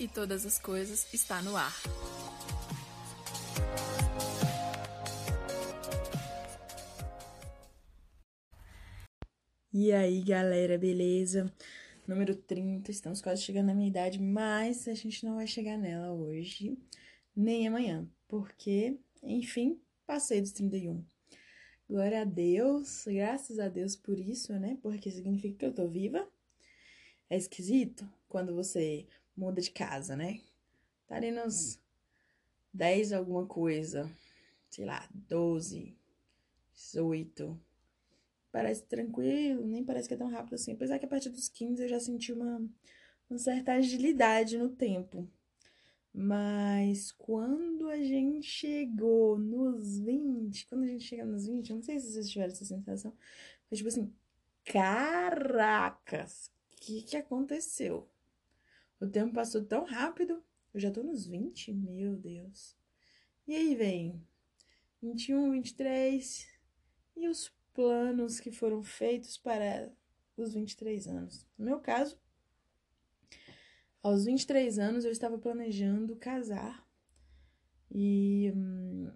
e todas as coisas está no ar. E aí, galera, beleza? Número 30, estamos quase chegando na minha idade, mas a gente não vai chegar nela hoje, nem amanhã, porque, enfim, passei dos 31. Glória a Deus, graças a Deus por isso, né? Porque significa que eu tô viva. É esquisito quando você muda de casa, né? Tá ali nos 10 alguma coisa, sei lá, 12, 18. Parece tranquilo, nem parece que é tão rápido assim. Apesar que a partir dos 15 eu já senti uma, uma certa agilidade no tempo. Mas quando a gente chegou nos 20, quando a gente chega nos 20, eu não sei se vocês tiveram essa sensação, foi tipo assim, caracas, o que que aconteceu? O tempo passou tão rápido, eu já tô nos 20, meu Deus. E aí vem 21, 23, e os planos que foram feitos para os 23 anos? No meu caso, aos 23 anos, eu estava planejando casar e hum,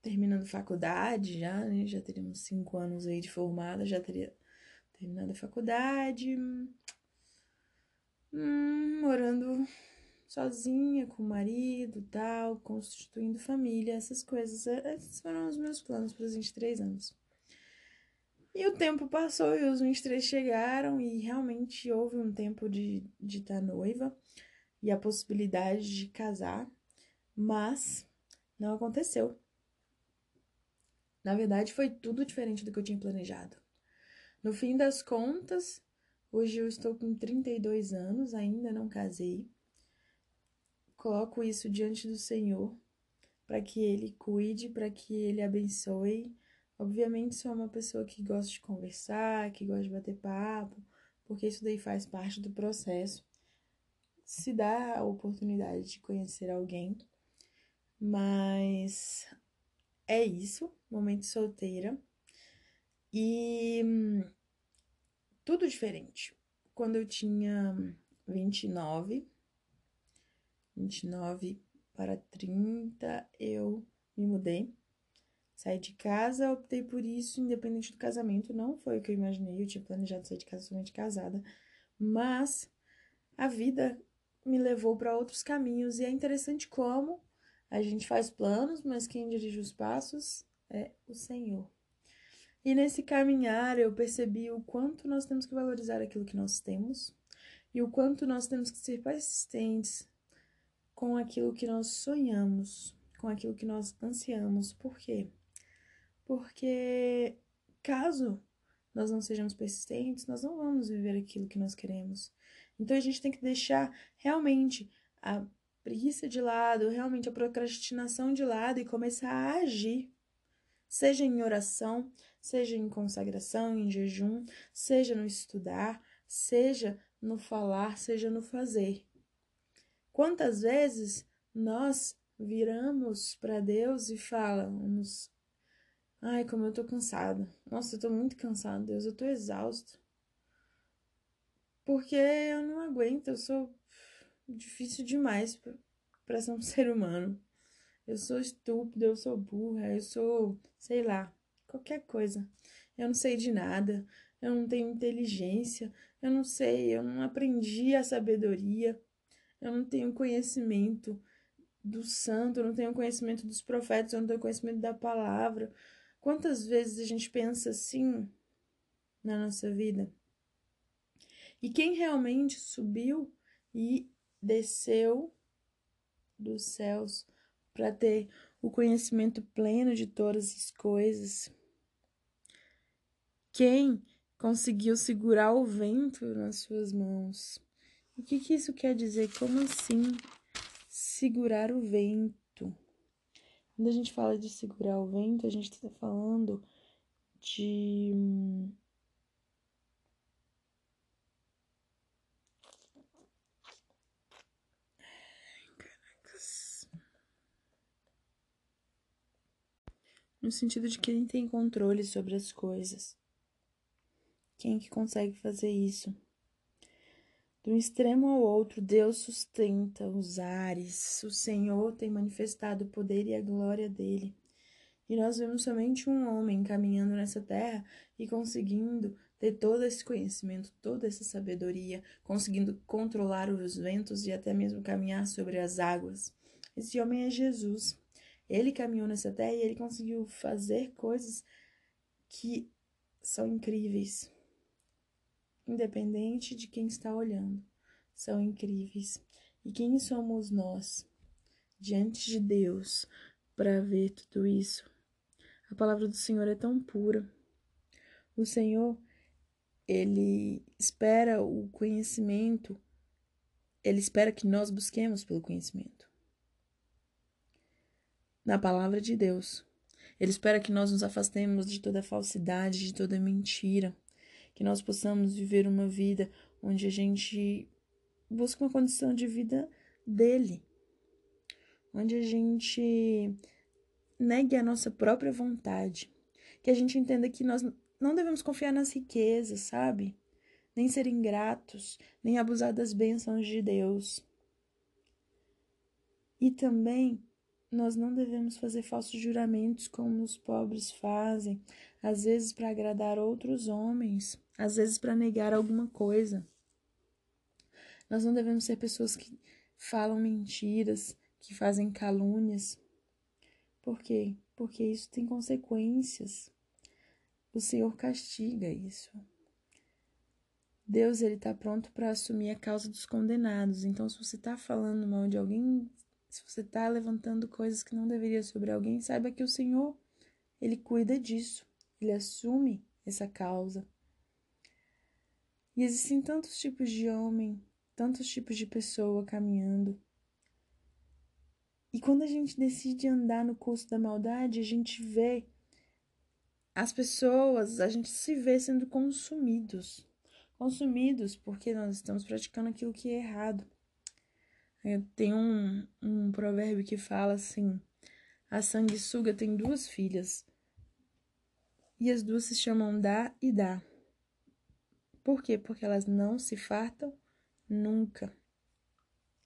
terminando faculdade já, né? Já teríamos cinco anos aí de formada, já teria terminado a faculdade, hum, morando sozinha com o marido tal, constituindo família, essas coisas. Esses foram os meus planos para os 23 anos. E o tempo passou e os 23 chegaram e realmente houve um tempo de de estar tá noiva e a possibilidade de casar, mas não aconteceu. Na verdade, foi tudo diferente do que eu tinha planejado. No fim das contas, hoje eu estou com 32 anos, ainda não casei. Coloco isso diante do Senhor para que ele cuide, para que ele abençoe Obviamente, sou uma pessoa que gosta de conversar, que gosta de bater papo, porque isso daí faz parte do processo. Se dá a oportunidade de conhecer alguém, mas é isso, momento solteira. E hum, tudo diferente. Quando eu tinha 29, 29 para 30, eu me mudei Saí de casa, optei por isso, independente do casamento. Não foi o que eu imaginei, eu tinha planejado sair de casa somente casada. Mas a vida me levou para outros caminhos e é interessante como a gente faz planos, mas quem dirige os passos é o Senhor. E nesse caminhar eu percebi o quanto nós temos que valorizar aquilo que nós temos e o quanto nós temos que ser persistentes com aquilo que nós sonhamos, com aquilo que nós ansiamos. Por quê? Porque caso nós não sejamos persistentes, nós não vamos viver aquilo que nós queremos. Então a gente tem que deixar realmente a preguiça de lado, realmente a procrastinação de lado e começar a agir. Seja em oração, seja em consagração, em jejum, seja no estudar, seja no falar, seja no fazer. Quantas vezes nós viramos para Deus e falamos: Ai, como eu tô cansada. Nossa, eu tô muito cansada, Deus, eu tô exausto. Porque eu não aguento, eu sou difícil demais para ser um ser humano. Eu sou estúpida, eu sou burra, eu sou, sei lá, qualquer coisa. Eu não sei de nada, eu não tenho inteligência, eu não sei, eu não aprendi a sabedoria, eu não tenho conhecimento do santo, eu não tenho conhecimento dos profetas, eu não tenho conhecimento da palavra. Quantas vezes a gente pensa assim na nossa vida? E quem realmente subiu e desceu dos céus para ter o conhecimento pleno de todas as coisas? Quem conseguiu segurar o vento nas suas mãos? O que, que isso quer dizer? Como assim segurar o vento? Quando a gente fala de segurar o vento, a gente está falando de. Caracas. No sentido de quem tem controle sobre as coisas. Quem que consegue fazer isso? Do extremo ao outro, Deus sustenta os ares. O Senhor tem manifestado o poder e a glória dele. E nós vemos somente um homem caminhando nessa terra e conseguindo ter todo esse conhecimento, toda essa sabedoria, conseguindo controlar os ventos e até mesmo caminhar sobre as águas. Esse homem é Jesus. Ele caminhou nessa terra e ele conseguiu fazer coisas que são incríveis independente de quem está olhando, são incríveis. E quem somos nós diante de Deus para ver tudo isso? A palavra do Senhor é tão pura. O Senhor, ele espera o conhecimento, ele espera que nós busquemos pelo conhecimento. Na palavra de Deus. Ele espera que nós nos afastemos de toda falsidade, de toda mentira que nós possamos viver uma vida onde a gente busca uma condição de vida dele, onde a gente negue a nossa própria vontade, que a gente entenda que nós não devemos confiar nas riquezas, sabe? Nem ser ingratos, nem abusar das bênçãos de Deus. E também nós não devemos fazer falsos juramentos como os pobres fazem, às vezes para agradar outros homens, às vezes para negar alguma coisa. Nós não devemos ser pessoas que falam mentiras, que fazem calúnias. Por quê? Porque isso tem consequências. O Senhor castiga isso. Deus ele está pronto para assumir a causa dos condenados. Então, se você está falando mal de alguém, se você está levantando coisas que não deveria sobre alguém, saiba que o Senhor ele cuida disso. Ele assume essa causa. E existem tantos tipos de homem, tantos tipos de pessoa caminhando. E quando a gente decide andar no curso da maldade, a gente vê as pessoas, a gente se vê sendo consumidos. Consumidos porque nós estamos praticando aquilo que é errado. Tem um, um provérbio que fala assim: a sanguessuga tem duas filhas, e as duas se chamam Dá e Dá. Por quê? Porque elas não se fartam nunca.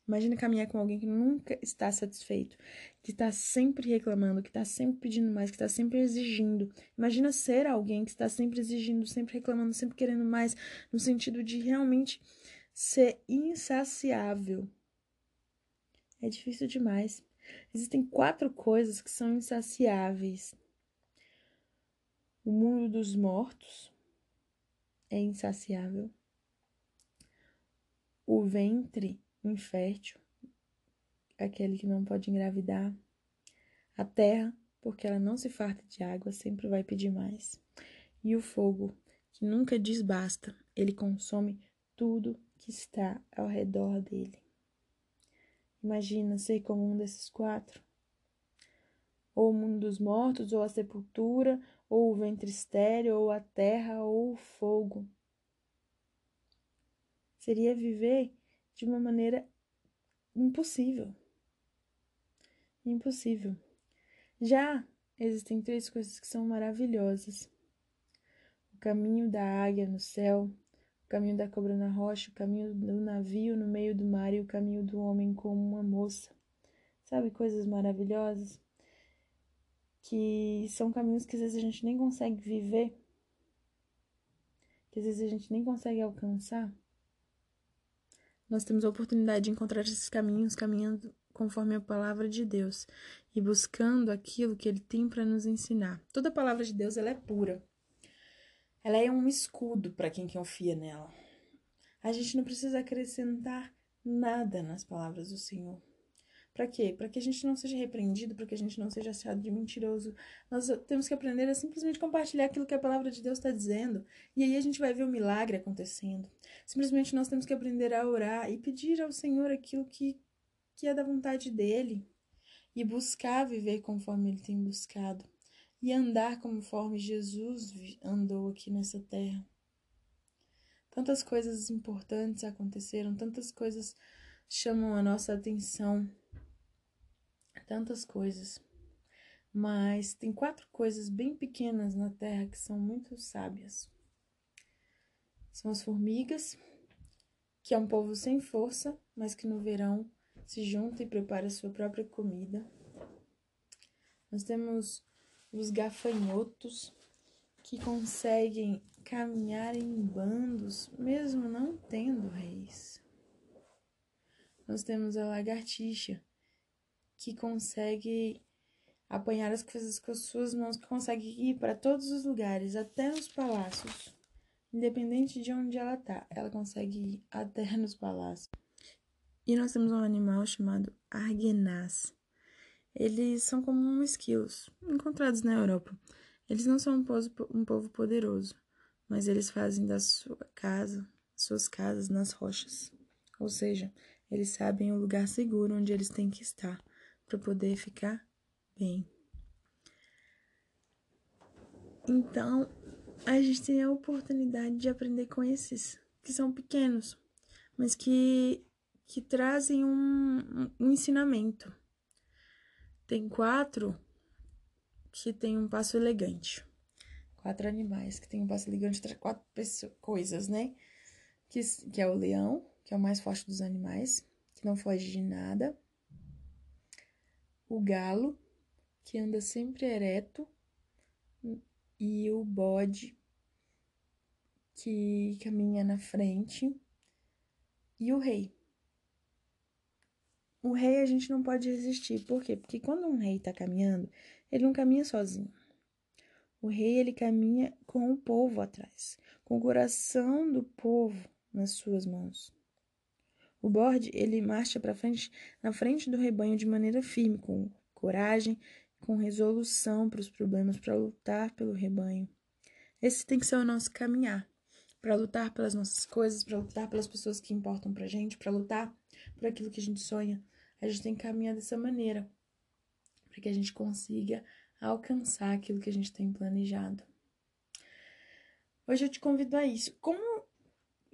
Imagina caminhar com alguém que nunca está satisfeito, que está sempre reclamando, que está sempre pedindo mais, que está sempre exigindo. Imagina ser alguém que está sempre exigindo, sempre reclamando, sempre querendo mais, no sentido de realmente ser insaciável. É difícil demais. Existem quatro coisas que são insaciáveis: o mundo dos mortos, é insaciável. O ventre infértil, aquele que não pode engravidar. A terra, porque ela não se farta de água, sempre vai pedir mais. E o fogo, que nunca diz basta, ele consome tudo que está ao redor dele. Imagina ser como um desses quatro. Ou o mundo dos mortos, ou a sepultura, ou o ventre estéreo, ou a terra, ou o fogo. Seria viver de uma maneira impossível. Impossível. Já existem três coisas que são maravilhosas: o caminho da águia no céu, o caminho da cobra na rocha, o caminho do navio no meio do mar e o caminho do homem como uma moça. Sabe coisas maravilhosas? que são caminhos que às vezes a gente nem consegue viver, que às vezes a gente nem consegue alcançar. Nós temos a oportunidade de encontrar esses caminhos caminhando conforme a palavra de Deus e buscando aquilo que ele tem para nos ensinar. Toda palavra de Deus ela é pura. Ela é um escudo para quem confia nela. A gente não precisa acrescentar nada nas palavras do Senhor. Para quê? Para que a gente não seja repreendido, para que a gente não seja achado de mentiroso. Nós temos que aprender a simplesmente compartilhar aquilo que a palavra de Deus está dizendo. E aí a gente vai ver o milagre acontecendo. Simplesmente nós temos que aprender a orar e pedir ao Senhor aquilo que, que é da vontade dele. E buscar viver conforme ele tem buscado. E andar conforme Jesus andou aqui nessa terra. Tantas coisas importantes aconteceram, tantas coisas chamam a nossa atenção tantas coisas. Mas tem quatro coisas bem pequenas na Terra que são muito sábias. São as formigas, que é um povo sem força, mas que no verão se junta e prepara sua própria comida. Nós temos os gafanhotos, que conseguem caminhar em bandos, mesmo não tendo reis. Nós temos a lagartixa, que consegue apanhar as coisas com as suas mãos, que consegue ir para todos os lugares, até nos palácios. Independente de onde ela tá, ela consegue ir até nos palácios. E nós temos um animal chamado argenaz. Eles são como esquilos, encontrados na Europa. Eles não são um povo, poderoso, mas eles fazem da sua casa, suas casas nas rochas. Ou seja, eles sabem o lugar seguro onde eles têm que estar para poder ficar bem. Então, a gente tem a oportunidade de aprender com esses que são pequenos, mas que, que trazem um, um ensinamento. Tem quatro que tem um passo elegante. Quatro animais que tem um passo elegante, quatro pessoas, coisas, né? Que, que é o leão, que é o mais forte dos animais, que não foge de nada. O galo, que anda sempre ereto, e o bode, que caminha na frente, e o rei. O rei a gente não pode resistir. Por quê? Porque quando um rei está caminhando, ele não caminha sozinho. O rei ele caminha com o povo atrás, com o coração do povo nas suas mãos. O bode ele marcha para frente, na frente do rebanho de maneira firme, com coragem, com resolução para os problemas, para lutar pelo rebanho. Esse tem que ser o nosso caminhar, para lutar pelas nossas coisas, para lutar pelas pessoas que importam para gente, para lutar por aquilo que a gente sonha. A gente tem que caminhar dessa maneira, para que a gente consiga alcançar aquilo que a gente tem planejado. Hoje eu te convido a isso. Como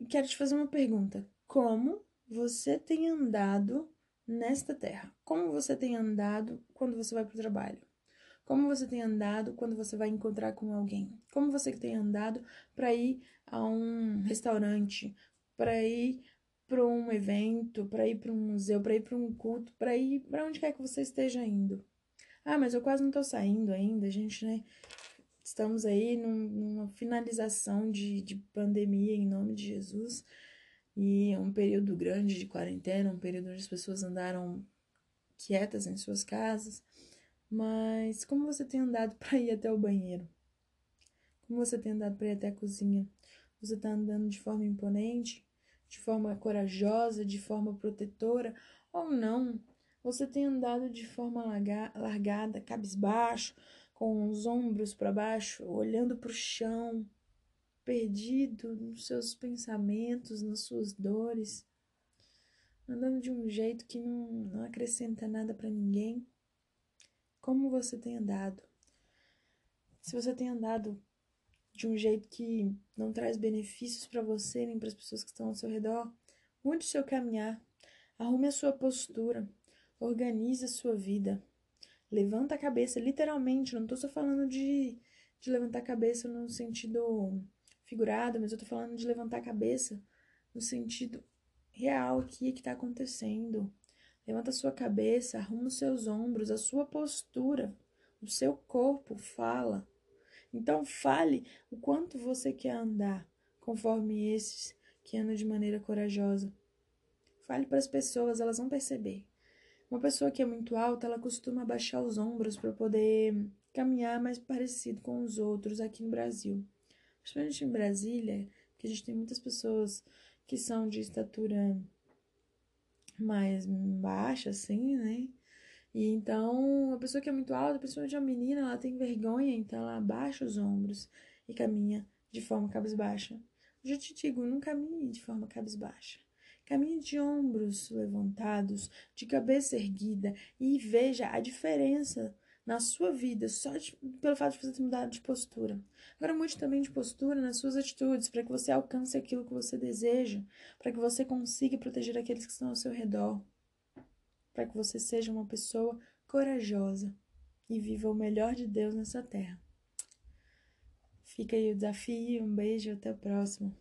quero te fazer uma pergunta: como você tem andado nesta terra? Como você tem andado quando você vai para o trabalho? Como você tem andado quando você vai encontrar com alguém? Como você tem andado para ir a um restaurante, para ir para um evento, para ir para um museu, para ir para um culto, para ir para onde quer que você esteja indo? Ah, mas eu quase não estou saindo ainda, gente, né? Estamos aí num, numa finalização de, de pandemia em nome de Jesus. E um período grande de quarentena, um período onde as pessoas andaram quietas em suas casas. Mas como você tem andado para ir até o banheiro? Como você tem andado para ir até a cozinha? Você está andando de forma imponente, de forma corajosa, de forma protetora ou não? Você tem andado de forma largada, cabisbaixo, com os ombros para baixo, olhando para o chão, perdido nos seus pensamentos, nas suas dores, andando de um jeito que não, não acrescenta nada para ninguém. Como você tem andado? Se você tem andado de um jeito que não traz benefícios para você nem para as pessoas que estão ao seu redor, mude o seu caminhar, arrume a sua postura, organize a sua vida. Levanta a cabeça, literalmente, não estou só falando de, de levantar a cabeça no sentido figurada, mas eu tô falando de levantar a cabeça no sentido real aqui que tá acontecendo. Levanta sua cabeça, arruma os seus ombros, a sua postura, o seu corpo fala. Então fale o quanto você quer andar conforme esses que andam de maneira corajosa. Fale para as pessoas, elas vão perceber. Uma pessoa que é muito alta, ela costuma baixar os ombros para poder caminhar mais parecido com os outros aqui no Brasil principalmente em Brasília, que a gente tem muitas pessoas que são de estatura mais baixa, assim, né? E então, a pessoa que é muito alta, principalmente a menina, ela tem vergonha, então ela abaixa os ombros e caminha de forma cabisbaixa. Eu já te digo, não caminhe de forma cabisbaixa. Caminhe de ombros levantados, de cabeça erguida e veja a diferença na sua vida só de, pelo fato de você ter mudado de postura. Agora mude também de postura nas suas atitudes, para que você alcance aquilo que você deseja, para que você consiga proteger aqueles que estão ao seu redor, para que você seja uma pessoa corajosa e viva o melhor de Deus nessa terra. Fica aí o desafio, um beijo, até a próxima.